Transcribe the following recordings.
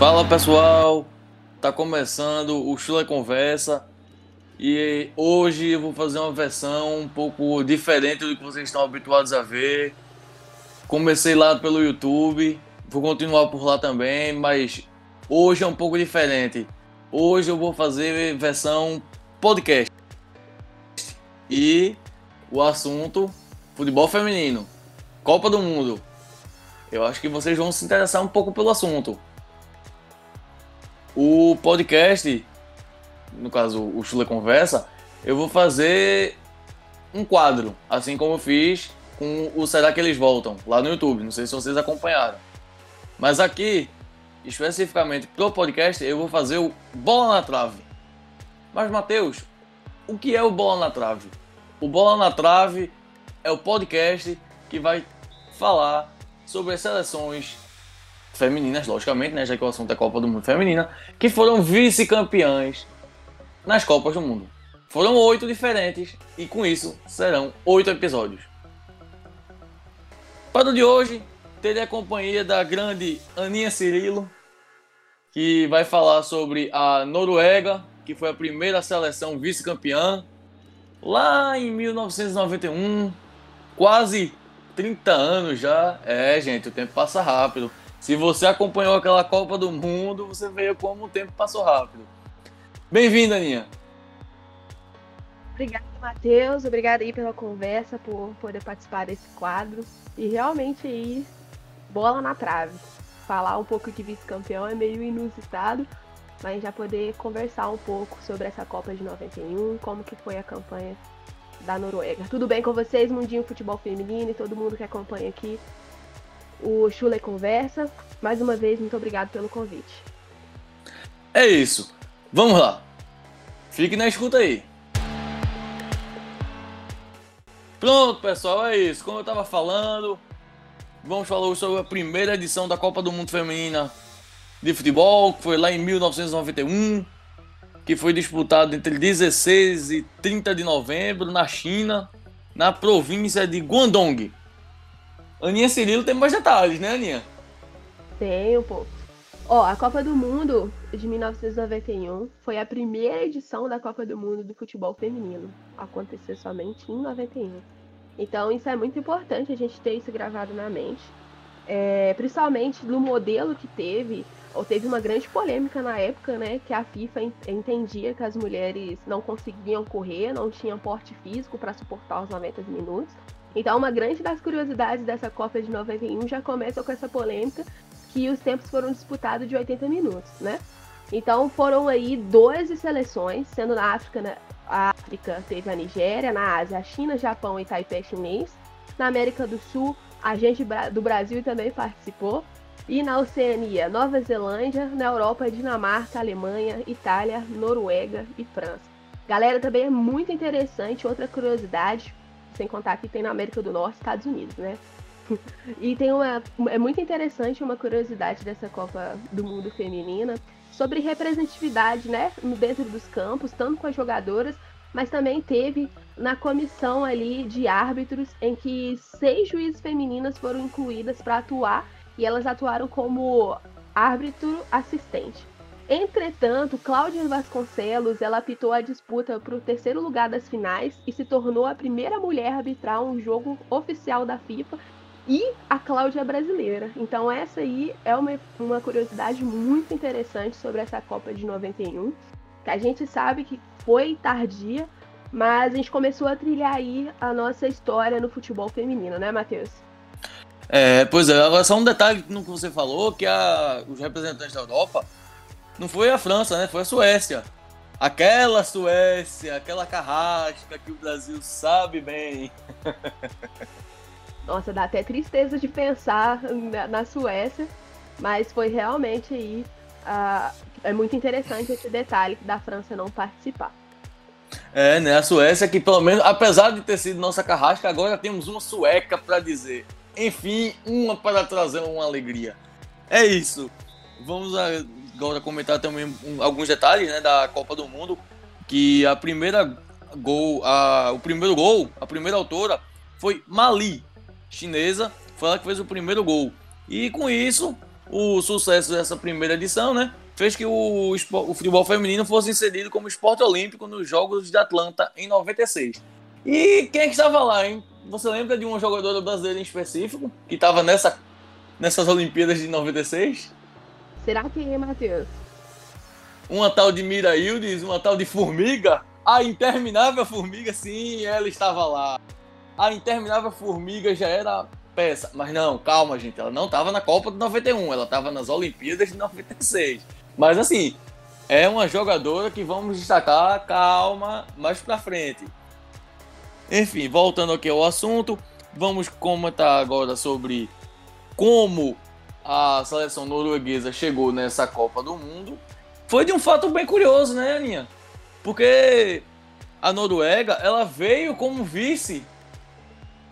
Fala pessoal, tá começando o Chula Conversa e hoje eu vou fazer uma versão um pouco diferente do que vocês estão habituados a ver. Comecei lá pelo YouTube, vou continuar por lá também, mas hoje é um pouco diferente. Hoje eu vou fazer versão podcast e o assunto futebol feminino, Copa do Mundo. Eu acho que vocês vão se interessar um pouco pelo assunto. O podcast, no caso o Chula Conversa, eu vou fazer um quadro, assim como eu fiz com o Será que eles voltam lá no YouTube. Não sei se vocês acompanharam. Mas aqui, especificamente pro podcast, eu vou fazer o Bola na Trave. Mas Matheus, o que é o Bola na Trave? O Bola na Trave é o podcast que vai falar sobre as seleções femininas, logicamente, né, já que o assunto é Copa do Mundo Feminina, que foram vice-campeãs nas Copas do Mundo. Foram oito diferentes e com isso serão oito episódios. Para o de hoje, terei a companhia da grande Aninha Cirilo, que vai falar sobre a Noruega, que foi a primeira seleção vice-campeã lá em 1991, quase 30 anos já. É, gente, o tempo passa rápido. Se você acompanhou aquela Copa do Mundo, você veio como o tempo passou rápido. Bem-vinda, Aninha. Obrigada, Matheus. Obrigada aí pela conversa, por poder participar desse quadro. E realmente aí, bola na trave. Falar um pouco de vice-campeão é meio inusitado, mas já poder conversar um pouco sobre essa Copa de 91, como que foi a campanha da Noruega. Tudo bem com vocês, Mundinho Futebol Feminino e todo mundo que acompanha aqui o Chule Conversa. Mais uma vez, muito obrigado pelo convite. É isso. Vamos lá. Fique na escuta aí. Pronto, pessoal, é isso. Como eu estava falando, vamos falar sobre a primeira edição da Copa do Mundo Feminina de Futebol, que foi lá em 1991, que foi disputado entre 16 e 30 de novembro na China, na província de Guangdong. Aninha Cirilo tem mais detalhes, né, Aninha? Tenho, pô. Ó, a Copa do Mundo de 1991 foi a primeira edição da Copa do Mundo do futebol feminino. Aconteceu somente em 91. Então isso é muito importante a gente ter isso gravado na mente. É, principalmente no modelo que teve, ou teve uma grande polêmica na época, né? Que a FIFA entendia que as mulheres não conseguiam correr, não tinham porte físico para suportar os 90 minutos. Então, uma grande das curiosidades dessa Copa de 91 já começa com essa polêmica que os tempos foram disputados de 80 minutos, né? Então, foram aí 12 seleções, sendo na África, na África teve a Nigéria, na Ásia a China, Japão e Taipei chinês, na América do Sul a gente do Brasil também participou, e na Oceania, Nova Zelândia, na Europa, Dinamarca, Alemanha, Itália, Noruega e França. Galera, também é muito interessante, outra curiosidade, sem contar que tem na América do Norte, Estados Unidos, né? e tem uma. É muito interessante uma curiosidade dessa Copa do Mundo Feminina sobre representatividade, né? Dentro dos campos, tanto com as jogadoras, mas também teve na comissão ali de árbitros em que seis juízes femininas foram incluídas para atuar e elas atuaram como árbitro assistente. Entretanto, Cláudia Vasconcelos ela apitou a disputa para o terceiro lugar das finais e se tornou a primeira mulher a arbitrar um jogo oficial da FIFA e a Cláudia brasileira. Então essa aí é uma, uma curiosidade muito interessante sobre essa Copa de 91, que a gente sabe que foi tardia, mas a gente começou a trilhar aí a nossa história no futebol feminino, né, Matheus? É, pois é, agora só um detalhe no que você falou, que a, os representantes da Europa não foi a França, né? Foi a Suécia. Aquela Suécia, aquela carrasca que o Brasil sabe bem. Nossa, dá até tristeza de pensar na, na Suécia, mas foi realmente aí. Uh, é muito interessante esse detalhe da França não participar. É, né? A Suécia que pelo menos, apesar de ter sido nossa carrasca, agora temos uma sueca para dizer. Enfim, uma para trazer uma alegria. É isso. Vamos agora comentar também alguns detalhes né, da Copa do Mundo. Que a primeira gol, a, o primeiro gol, a primeira autora foi Mali, chinesa. Foi ela que fez o primeiro gol. E com isso, o sucesso dessa primeira edição, né? Fez que o, o futebol feminino fosse inserido como esporte olímpico nos Jogos de Atlanta em 96. E quem é que estava lá, hein? Você lembra de uma jogadora brasileira em específico que estava nessa, nessas Olimpíadas de 96? Será que é, Matheus? Uma tal de Mira Hildes, uma tal de Formiga? A interminável Formiga, sim, ela estava lá. A interminável Formiga já era peça. Mas não, calma, gente. Ela não estava na Copa de 91, ela estava nas Olimpíadas de 96. Mas assim, é uma jogadora que vamos destacar, calma, mais pra frente. Enfim, voltando aqui ao assunto, vamos comentar agora sobre como a seleção norueguesa chegou nessa Copa do Mundo. Foi de um fato bem curioso, né, Aninha? Porque a Noruega, ela veio como vice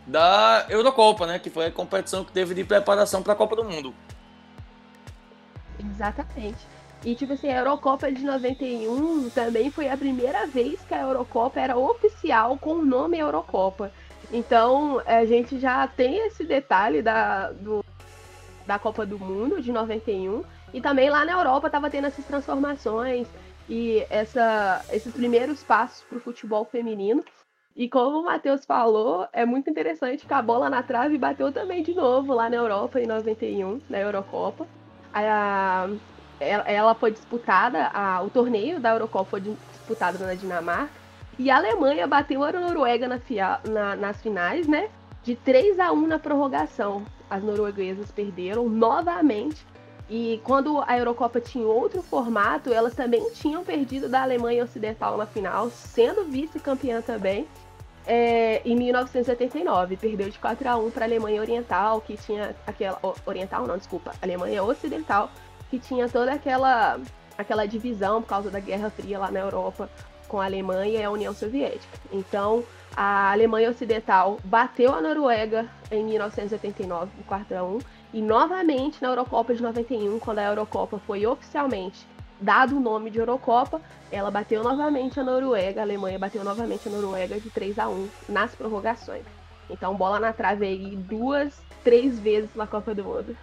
da Eurocopa, né? Que foi a competição que teve de preparação para a Copa do Mundo. Exatamente. E, tipo assim, a Eurocopa de 91 também foi a primeira vez que a Eurocopa era oficial com o nome Eurocopa. Então, a gente já tem esse detalhe da, do, da Copa do Mundo de 91. E também lá na Europa estava tendo essas transformações e essa, esses primeiros passos para o futebol feminino. E como o Matheus falou, é muito interessante que a bola na trave bateu também de novo lá na Europa em 91, na Eurocopa. A, ela foi disputada, a, o torneio da Eurocopa foi disputado na Dinamarca. E a Alemanha bateu a Noruega na, na, nas finais, né? De 3 a 1 na prorrogação. As norueguesas perderam novamente. E quando a Eurocopa tinha outro formato, elas também tinham perdido da Alemanha Ocidental na final, sendo vice-campeã também é, em 1979. Perdeu de 4 a 1 para a Alemanha Oriental, que tinha aquela. Oriental, não, desculpa. Alemanha Ocidental, que tinha toda aquela, aquela divisão por causa da Guerra Fria lá na Europa com a Alemanha e a União Soviética. Então, a Alemanha Ocidental bateu a Noruega em 1989, por 4 a 1 e novamente na Eurocopa de 91, quando a Eurocopa foi oficialmente dado o nome de Eurocopa, ela bateu novamente a Noruega, a Alemanha bateu novamente a Noruega de 3 a 1 nas prorrogações. Então, bola na trave aí duas, três vezes na Copa do Mundo.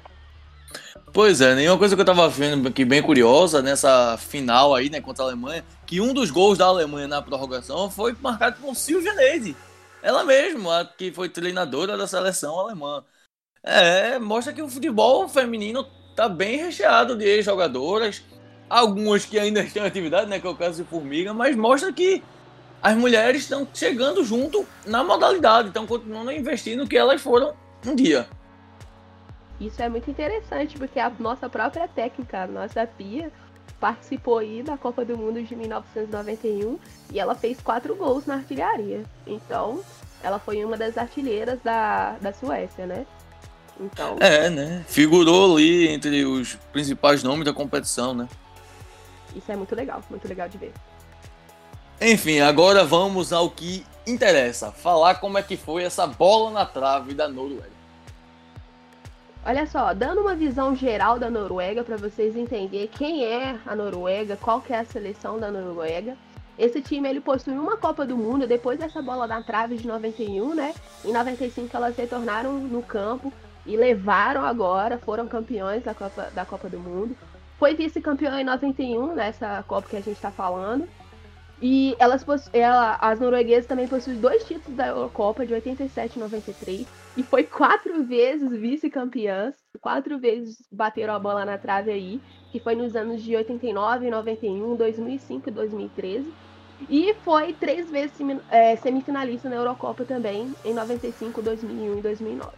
Pois é, nenhuma coisa que eu tava vendo aqui bem curiosa nessa final aí, né, contra a Alemanha, que um dos gols da Alemanha na prorrogação foi marcado por Silvia Neide. Ela mesma, a que foi treinadora da seleção alemã. É, mostra que o futebol feminino tá bem recheado de jogadoras algumas que ainda estão em atividade, né, que é o caso de Formiga, mas mostra que as mulheres estão chegando junto na modalidade, estão continuando a investir no que elas foram um dia. Isso é muito interessante, porque a nossa própria técnica, a nossa Pia, participou aí da Copa do Mundo de 1991 e ela fez quatro gols na artilharia. Então, ela foi uma das artilheiras da, da Suécia, né? Então... É, né? Figurou ali entre os principais nomes da competição, né? Isso é muito legal, muito legal de ver. Enfim, agora vamos ao que interessa, falar como é que foi essa bola na trave da Noruega. Olha só, dando uma visão geral da Noruega para vocês entenderem quem é a Noruega, qual que é a seleção da Noruega. Esse time ele possui uma Copa do Mundo depois dessa bola na trave de 91, né? Em 95 elas retornaram no campo e levaram agora, foram campeões da Copa, da Copa do Mundo. Foi vice-campeã em 91, nessa Copa que a gente está falando. E elas ela, as norueguesas também possuem dois títulos da Eurocopa, de 87 e 93. E foi quatro vezes vice-campeãs. Quatro vezes bateram a bola na trave aí. Que foi nos anos de 89, 91, 2005 e 2013. E foi três vezes é, semifinalista na Eurocopa também, em 95, 2001 e 2009.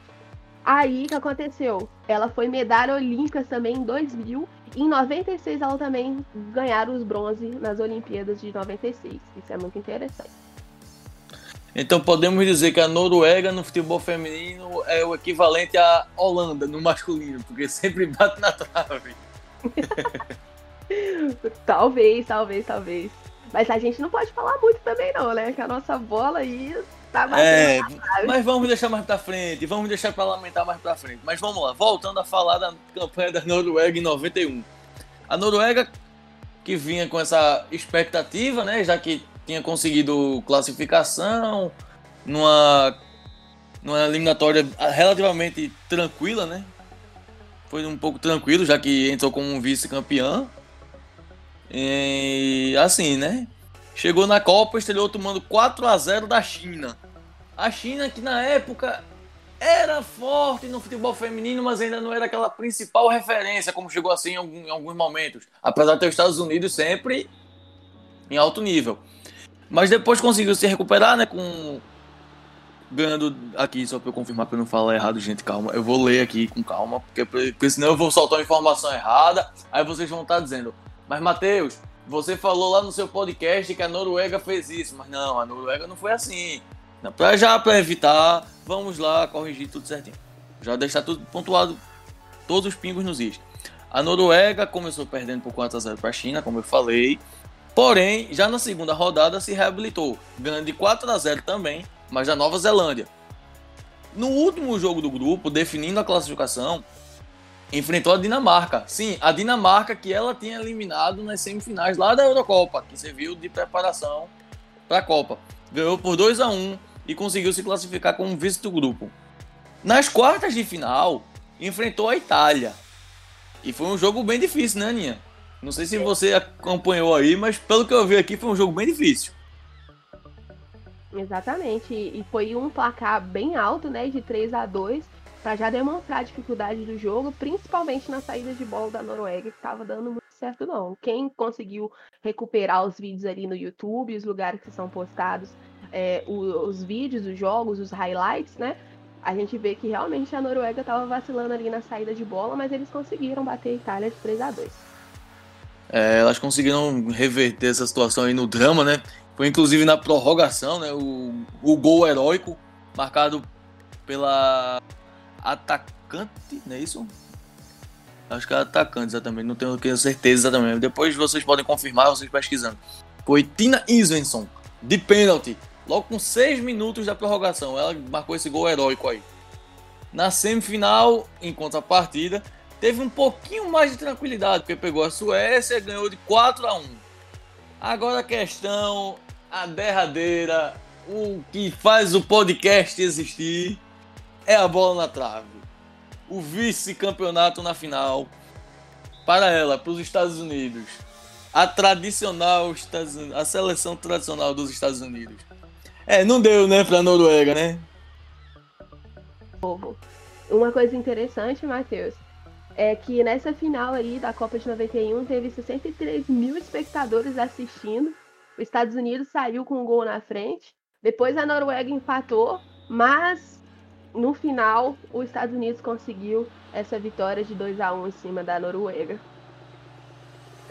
Aí o que aconteceu? Ela foi medalha olímpica também em 2000 em 96, ela também ganharam os bronze nas Olimpíadas de 96. Isso é muito interessante. Então podemos dizer que a Noruega no futebol feminino é o equivalente à Holanda no masculino, porque sempre bate na trave. talvez, talvez, talvez. Mas a gente não pode falar muito também não, né? Que a nossa bola aí tá É, mas vamos deixar mais pra frente, vamos deixar pra lamentar mais pra frente. Mas vamos lá, voltando a falar da campanha da Noruega em 91. A Noruega, que vinha com essa expectativa, né, já que tinha conseguido classificação numa, numa eliminatória relativamente tranquila, né? foi um pouco tranquilo, já que entrou como vice-campeão. E assim, né? Chegou na Copa, estreou tomando 4 a 0 da China. A China que na época era forte no futebol feminino, mas ainda não era aquela principal referência, como chegou assim em, alguns momentos. Apesar de ter os Estados Unidos sempre em alto nível. Mas depois conseguiu se recuperar, né? Com. Ganhando aqui, só para eu confirmar para eu não falar errado, gente, calma. Eu vou ler aqui com calma, porque, porque senão eu vou soltar uma informação errada. Aí vocês vão estar dizendo, mas Matheus, você falou lá no seu podcast que a Noruega fez isso. Mas não, a Noruega não foi assim. Pra, já para evitar, vamos lá corrigir tudo certinho. Já deixar tudo pontuado, todos os pingos nos is. A Noruega começou perdendo por 4 a 0 para a China, como eu falei. Porém, já na segunda rodada se reabilitou, ganhando de 4 a 0 também, mas da Nova Zelândia. No último jogo do grupo, definindo a classificação, enfrentou a Dinamarca. Sim, a Dinamarca que ela tinha eliminado nas semifinais lá da Eurocopa, que serviu de preparação para a Copa. Ganhou por 2 a 1 e conseguiu se classificar como vice do grupo. Nas quartas de final, enfrentou a Itália. E foi um jogo bem difícil, né, Aninha? Não sei se você acompanhou aí, mas pelo que eu vi aqui foi um jogo bem difícil. Exatamente, e foi um placar bem alto, né, de 3 a 2 para já demonstrar a dificuldade do jogo, principalmente na saída de bola da Noruega, que estava dando muito certo não. Quem conseguiu recuperar os vídeos ali no YouTube, os lugares que são postados, é, os, os vídeos, os jogos, os highlights, né? A gente vê que realmente a Noruega estava vacilando ali na saída de bola, mas eles conseguiram bater a Itália de 3 a 2 é, elas conseguiram reverter essa situação aí no drama, né? Foi inclusive na prorrogação, né? O, o gol heróico marcado pela atacante, não é isso? Acho que é atacante exatamente, não tenho certeza exatamente. Depois vocês podem confirmar, vocês pesquisando. Foi Tina Isvenson, de pênalti, logo com 6 minutos da prorrogação. Ela marcou esse gol heróico aí. Na semifinal, em contrapartida, teve um pouquinho mais de tranquilidade, porque pegou a Suécia, ganhou de 4 a 1. Agora a questão, a derradeira, o que faz o podcast existir é a bola na trave. O vice-campeonato na final para ela, para os Estados Unidos. A tradicional, a seleção tradicional dos Estados Unidos. É, não deu, né, para a Noruega, né? Uma coisa interessante, Matheus, é que nessa final aí da Copa de 91 teve 63 mil espectadores assistindo. Os Estados Unidos saiu com um gol na frente. Depois a Noruega empatou, mas no final os Estados Unidos conseguiu essa vitória de 2 a 1 em cima da Noruega.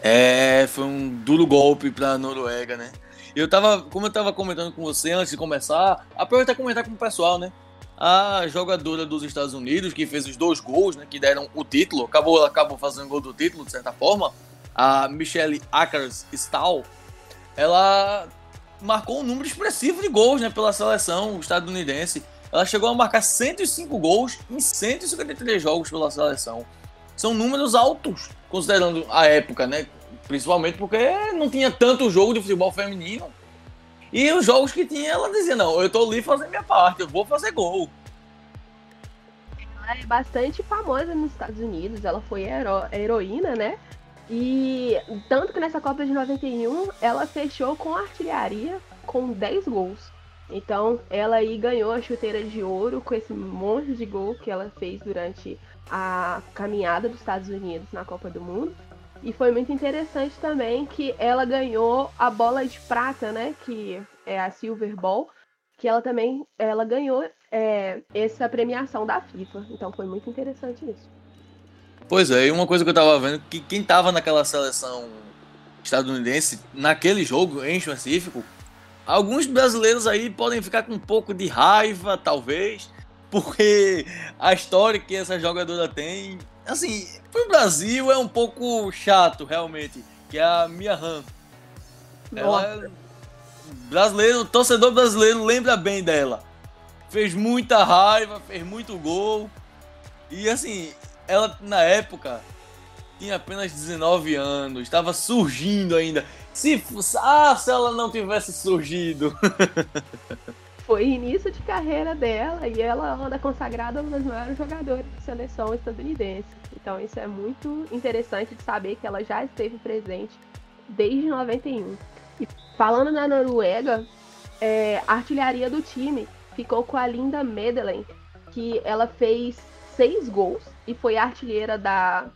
É, foi um duro golpe para a Noruega, né? Eu tava, como eu tava comentando com você antes de começar, aproveitar comentar com o pessoal, né? A jogadora dos Estados Unidos, que fez os dois gols, né, que deram o título, acabou, acabou fazendo gol do título, de certa forma, a Michelle Akers Stahl, ela marcou um número expressivo de gols né, pela seleção estadunidense. Ela chegou a marcar 105 gols em 153 jogos pela seleção. São números altos, considerando a época, né? Principalmente porque não tinha tanto jogo de futebol feminino e os jogos que tinha, ela dizia: Não, eu tô ali fazendo minha parte, eu vou fazer gol. Ela é bastante famosa nos Estados Unidos, ela foi hero heroína, né? E tanto que nessa Copa de 91 ela fechou com artilharia com 10 gols. Então ela aí ganhou a chuteira de ouro com esse monte de gol que ela fez durante a caminhada dos Estados Unidos na Copa do Mundo. E foi muito interessante também que ela ganhou a bola de prata, né? Que é a Silver Ball, que ela também ela ganhou é, essa premiação da FIFA. Então foi muito interessante isso. Pois é, e uma coisa que eu tava vendo, que quem tava naquela seleção estadunidense, naquele jogo em específico, alguns brasileiros aí podem ficar com um pouco de raiva, talvez, porque a história que essa jogadora tem assim, pro Brasil é um pouco chato, realmente, que é a Mia Han. Ela é brasileiro, torcedor brasileiro lembra bem dela. Fez muita raiva, fez muito gol. E assim, ela na época tinha apenas 19 anos, estava surgindo ainda. Se, ah, se ela não tivesse surgido. foi início de carreira dela e ela anda consagrada uma das maiores jogadoras de seleção estadunidense. Então isso é muito interessante de saber que ela já esteve presente desde 91. E falando na Noruega, é, a artilharia do time ficou com a Linda Medellin, que ela fez seis gols e foi artilheira da,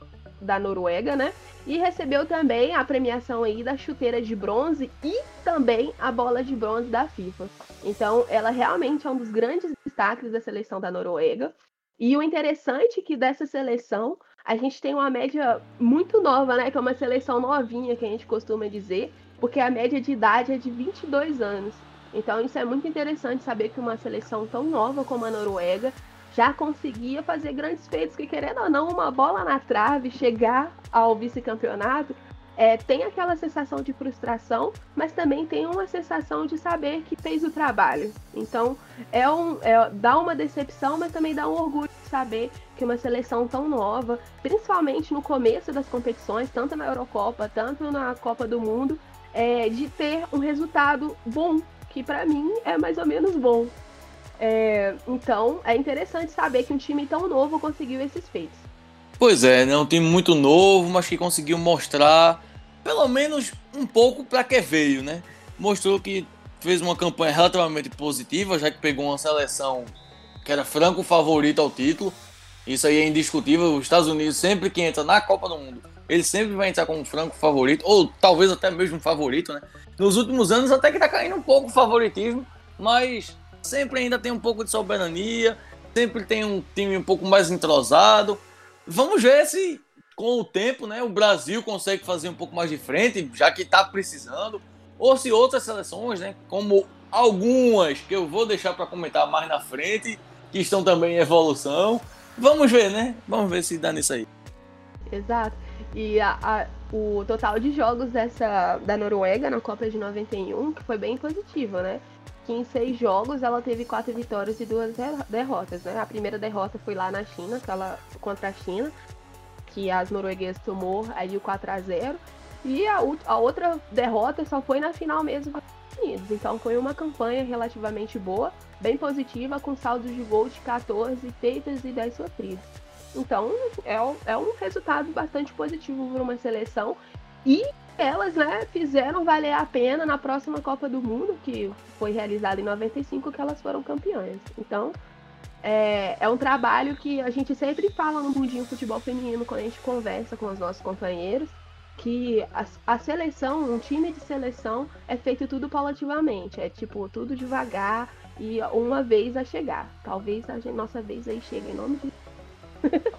da Noruega, né? E recebeu também a premiação aí da chuteira de bronze e também a bola de bronze da FIFA. Então, ela realmente é um dos grandes destaques da seleção da Noruega. E o interessante é que dessa seleção, a gente tem uma média muito nova, né? Que é uma seleção novinha, que a gente costuma dizer, porque a média de idade é de 22 anos. Então, isso é muito interessante saber que uma seleção tão nova como a Noruega já conseguia fazer grandes feitos, que querendo ou não, uma bola na trave, chegar ao vice-campeonato, é, tem aquela sensação de frustração, mas também tem uma sensação de saber que fez o trabalho. Então, é um, é, dá uma decepção, mas também dá um orgulho de saber que uma seleção tão nova, principalmente no começo das competições, tanto na Eurocopa, tanto na Copa do Mundo, é, de ter um resultado bom, que para mim é mais ou menos bom. É, então, é interessante saber que um time tão novo conseguiu esses feitos. Pois é, né? Um time muito novo, mas que conseguiu mostrar pelo menos um pouco para que veio, né? Mostrou que fez uma campanha relativamente positiva, já que pegou uma seleção que era franco favorito ao título. Isso aí é indiscutível. Os Estados Unidos, sempre que entra na Copa do Mundo, ele sempre vai entrar como franco favorito, ou talvez até mesmo favorito, né? Nos últimos anos até que tá caindo um pouco o favoritismo, mas sempre ainda tem um pouco de soberania, sempre tem um time um pouco mais entrosado. Vamos ver se com o tempo, né, o Brasil consegue fazer um pouco mais de frente, já que está precisando, ou se outras seleções, né, como algumas que eu vou deixar para comentar mais na frente, que estão também em evolução. Vamos ver, né? Vamos ver se dá nisso aí. Exato. E a, a, o total de jogos dessa da Noruega na Copa de 91, que foi bem positivo, né? que em seis jogos ela teve quatro vitórias e duas derrotas, né? A primeira derrota foi lá na China, aquela, contra a China, que as norueguesas tomou aí o 4 a 0 e a, a outra derrota só foi na final mesmo. Então foi uma campanha relativamente boa, bem positiva, com saldos de gol de 14 feitas e 10 sofridas. Então é, é um resultado bastante positivo para uma seleção e elas, né, fizeram valer a pena na próxima Copa do Mundo, que foi realizada em 95, que elas foram campeãs. Então, é, é um trabalho que a gente sempre fala no Mundinho Futebol Feminino, quando a gente conversa com os nossos companheiros, que a, a, seleção, um time de seleção, é feito tudo paulativamente. É tipo, tudo devagar e uma vez a chegar. Talvez a gente, nossa vez aí chegue em nome de.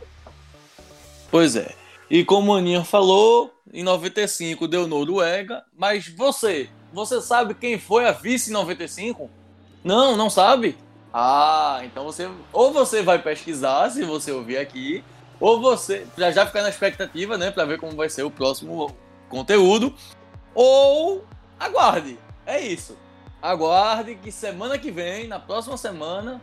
pois é. E como a Aninha falou, em 95 deu Noruega, mas você, você sabe quem foi a vice em 95? Não, não sabe? Ah, então você ou você vai pesquisar se você ouvir aqui, ou você já já ficar na expectativa, né, para ver como vai ser o próximo conteúdo, ou aguarde. É isso. Aguarde que semana que vem, na próxima semana,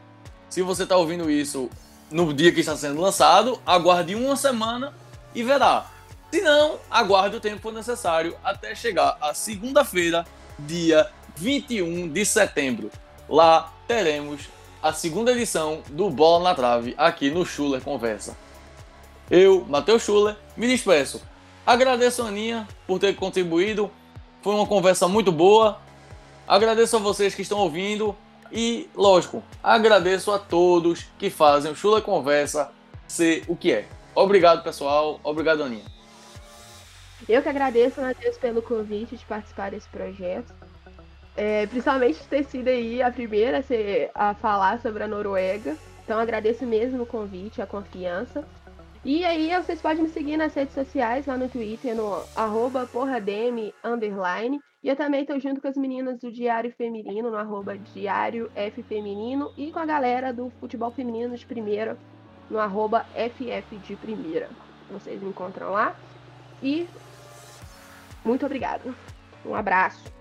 se você está ouvindo isso no dia que está sendo lançado, aguarde uma semana e verá. Se não, aguarde o tempo necessário até chegar a segunda-feira, dia 21 de setembro. Lá teremos a segunda edição do Bola na Trave aqui no Schuller Conversa. Eu, Matheus Schuller, me despeço. Agradeço a Aninha por ter contribuído. Foi uma conversa muito boa. Agradeço a vocês que estão ouvindo. E, lógico, agradeço a todos que fazem o Chula Conversa ser o que é. Obrigado, pessoal. Obrigado, Aninha. Eu que agradeço, Matheus, pelo convite de participar desse projeto. É, principalmente ter sido aí a primeira a, ser, a falar sobre a Noruega. Então agradeço mesmo o convite, a confiança. E aí vocês podem me seguir nas redes sociais, lá no Twitter, no arroba porradm, underline. E eu também estou junto com as meninas do Diário Feminino, no arroba Diário F Feminino, e com a galera do Futebol Feminino de Primeira, no arroba FF de Primeira. Vocês me encontram lá. E muito obrigada. Um abraço.